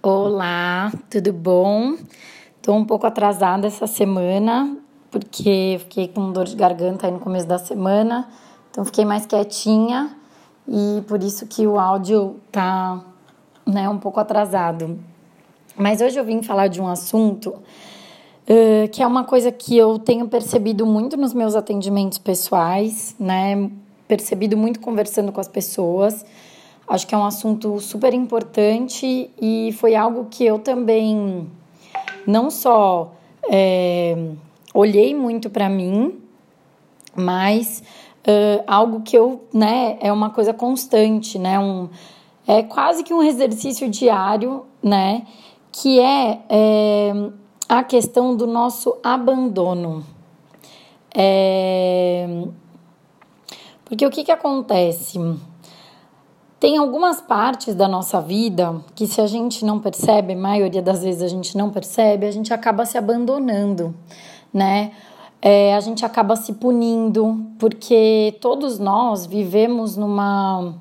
Olá, tudo bom? Estou um pouco atrasada essa semana porque fiquei com dor de garganta aí no começo da semana, então fiquei mais quietinha e por isso que o áudio tá né, um pouco atrasado. Mas hoje eu vim falar de um assunto uh, que é uma coisa que eu tenho percebido muito nos meus atendimentos pessoais, né? Percebido muito conversando com as pessoas Acho que é um assunto super importante e foi algo que eu também não só é, olhei muito para mim, mas uh, algo que eu, né, é uma coisa constante, né, um, é quase que um exercício diário, né, que é, é a questão do nosso abandono. É, porque o que que acontece? Tem algumas partes da nossa vida que, se a gente não percebe, a maioria das vezes a gente não percebe, a gente acaba se abandonando, né? É, a gente acaba se punindo, porque todos nós vivemos numa,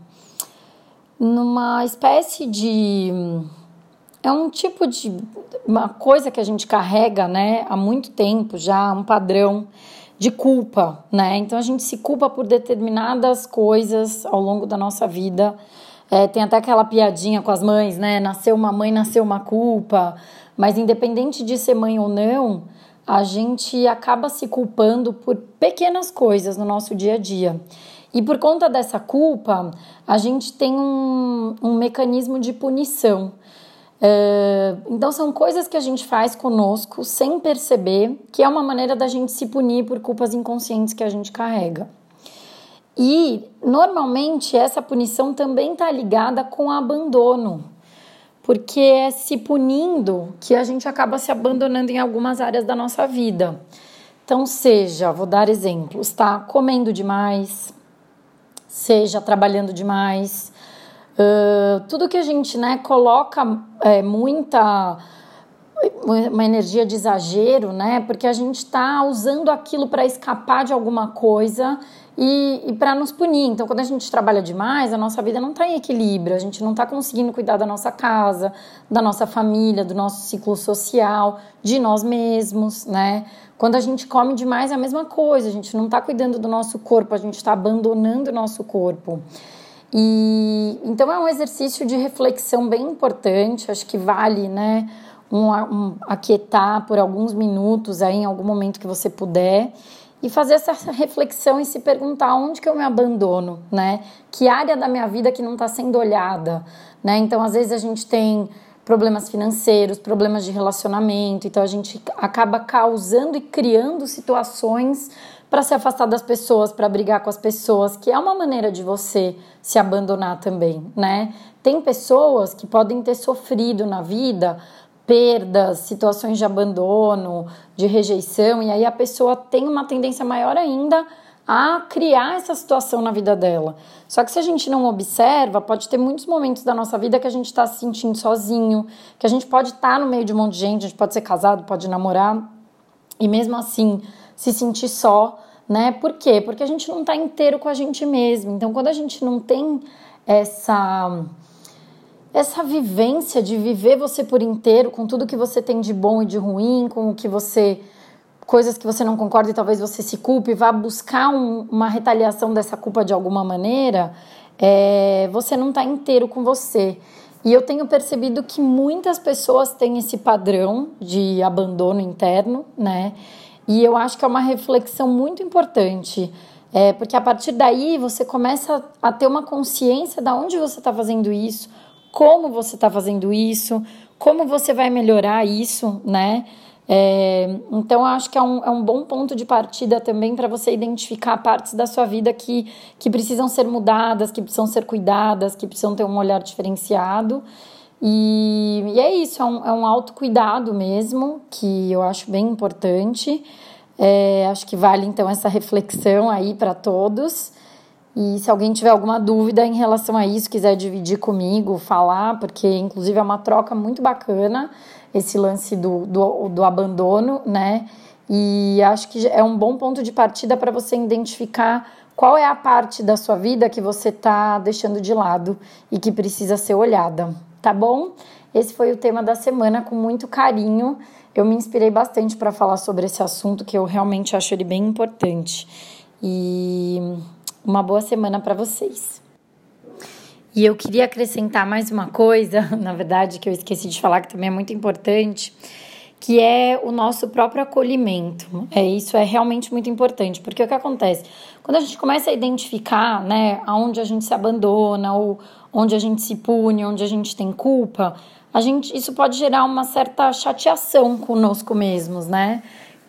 numa espécie de. É um tipo de. uma coisa que a gente carrega, né, há muito tempo já, um padrão de culpa, né? Então a gente se culpa por determinadas coisas ao longo da nossa vida. É, tem até aquela piadinha com as mães, né? Nasceu uma mãe, nasceu uma culpa. Mas independente de ser mãe ou não, a gente acaba se culpando por pequenas coisas no nosso dia a dia. E por conta dessa culpa, a gente tem um, um mecanismo de punição. Uh, então, são coisas que a gente faz conosco sem perceber, que é uma maneira da gente se punir por culpas inconscientes que a gente carrega. E, normalmente, essa punição também está ligada com abandono, porque é se punindo que a gente acaba se abandonando em algumas áreas da nossa vida. Então, seja, vou dar exemplos, tá? Comendo demais, seja trabalhando demais, Uh, tudo que a gente né, coloca é, muita uma energia de exagero, né? Porque a gente está usando aquilo para escapar de alguma coisa e, e para nos punir. Então, quando a gente trabalha demais, a nossa vida não está em equilíbrio, a gente não está conseguindo cuidar da nossa casa, da nossa família, do nosso ciclo social, de nós mesmos, né? Quando a gente come demais é a mesma coisa, a gente não está cuidando do nosso corpo, a gente está abandonando o nosso corpo. E então é um exercício de reflexão bem importante, acho que vale, né, um, um aquietar por alguns minutos aí em algum momento que você puder e fazer essa reflexão e se perguntar onde que eu me abandono, né? Que área da minha vida que não está sendo olhada, né? Então às vezes a gente tem problemas financeiros, problemas de relacionamento, então a gente acaba causando e criando situações para se afastar das pessoas, para brigar com as pessoas, que é uma maneira de você se abandonar também, né? Tem pessoas que podem ter sofrido na vida perdas, situações de abandono, de rejeição, e aí a pessoa tem uma tendência maior ainda a criar essa situação na vida dela. Só que se a gente não observa, pode ter muitos momentos da nossa vida que a gente está se sentindo sozinho, que a gente pode estar tá no meio de um monte de gente, a gente pode ser casado, pode namorar, e mesmo assim se sentir só, né? Por quê? Porque a gente não está inteiro com a gente mesmo. Então, quando a gente não tem essa essa vivência de viver você por inteiro, com tudo que você tem de bom e de ruim, com o que você coisas que você não concorda e talvez você se culpe, vá buscar um, uma retaliação dessa culpa de alguma maneira, é, você não está inteiro com você. E eu tenho percebido que muitas pessoas têm esse padrão de abandono interno, né? E eu acho que é uma reflexão muito importante, é, porque a partir daí você começa a ter uma consciência de onde você está fazendo isso, como você está fazendo isso, como você vai melhorar isso, né? É, então, acho que é um, é um bom ponto de partida também para você identificar partes da sua vida que, que precisam ser mudadas, que precisam ser cuidadas, que precisam ter um olhar diferenciado. E, e é isso, é um, é um autocuidado mesmo, que eu acho bem importante. É, acho que vale então essa reflexão aí para todos. E se alguém tiver alguma dúvida em relação a isso, quiser dividir comigo, falar, porque inclusive é uma troca muito bacana esse lance do, do, do abandono, né? E acho que é um bom ponto de partida para você identificar qual é a parte da sua vida que você está deixando de lado e que precisa ser olhada tá bom? esse foi o tema da semana com muito carinho. Eu me inspirei bastante para falar sobre esse assunto que eu realmente acho ele bem importante. E uma boa semana para vocês. E eu queria acrescentar mais uma coisa, na verdade, que eu esqueci de falar que também é muito importante, que é o nosso próprio acolhimento. É isso é realmente muito importante, porque o que acontece quando a gente começa a identificar, né, aonde a gente se abandona ou onde a gente se pune, onde a gente tem culpa, a gente isso pode gerar uma certa chateação conosco mesmos, né?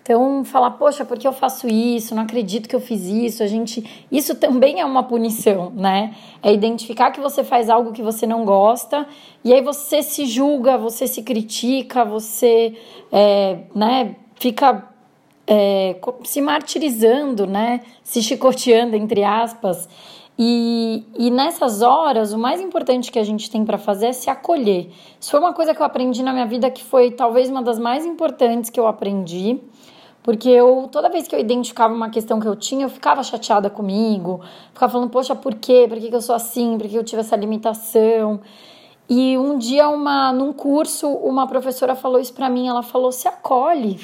Então, falar, poxa, por que eu faço isso? Não acredito que eu fiz isso. A gente, isso também é uma punição, né? É identificar que você faz algo que você não gosta e aí você se julga, você se critica, você, é, né? Fica é, se martirizando, né? Se chicoteando entre aspas. E, e nessas horas, o mais importante que a gente tem para fazer é se acolher. Isso foi uma coisa que eu aprendi na minha vida que foi talvez uma das mais importantes que eu aprendi porque eu, toda vez que eu identificava uma questão que eu tinha, eu ficava chateada comigo, ficava falando, poxa, por quê? Por que, que eu sou assim? Por que eu tive essa limitação? E um dia, uma, num curso, uma professora falou isso para mim, ela falou, se acolhe.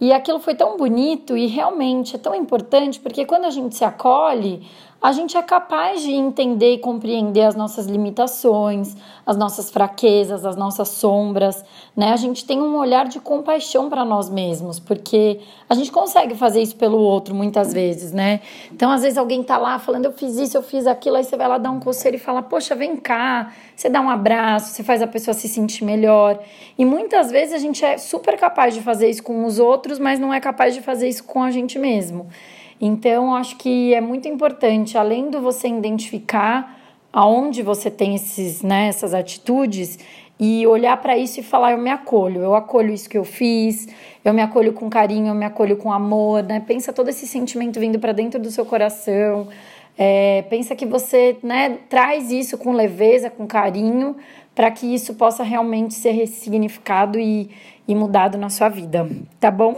E aquilo foi tão bonito e realmente é tão importante, porque quando a gente se acolhe, a gente é capaz de entender e compreender as nossas limitações, as nossas fraquezas, as nossas sombras, né? A gente tem um olhar de compaixão para nós mesmos, porque a gente consegue fazer isso pelo outro muitas vezes, né? Então, às vezes alguém tá lá falando, eu fiz isso, eu fiz aquilo, aí você vai lá dar um conselho e fala, poxa, vem cá, você dá um abraço, você faz a pessoa se sentir melhor. E muitas vezes a gente é super capaz de fazer isso com os outros, mas não é capaz de fazer isso com a gente mesmo. Então, acho que é muito importante, além do você identificar aonde você tem esses, né, essas atitudes e olhar para isso e falar: eu me acolho, eu acolho isso que eu fiz, eu me acolho com carinho, eu me acolho com amor, né? Pensa todo esse sentimento vindo para dentro do seu coração. É, pensa que você né, traz isso com leveza, com carinho, para que isso possa realmente ser ressignificado e, e mudado na sua vida, tá bom?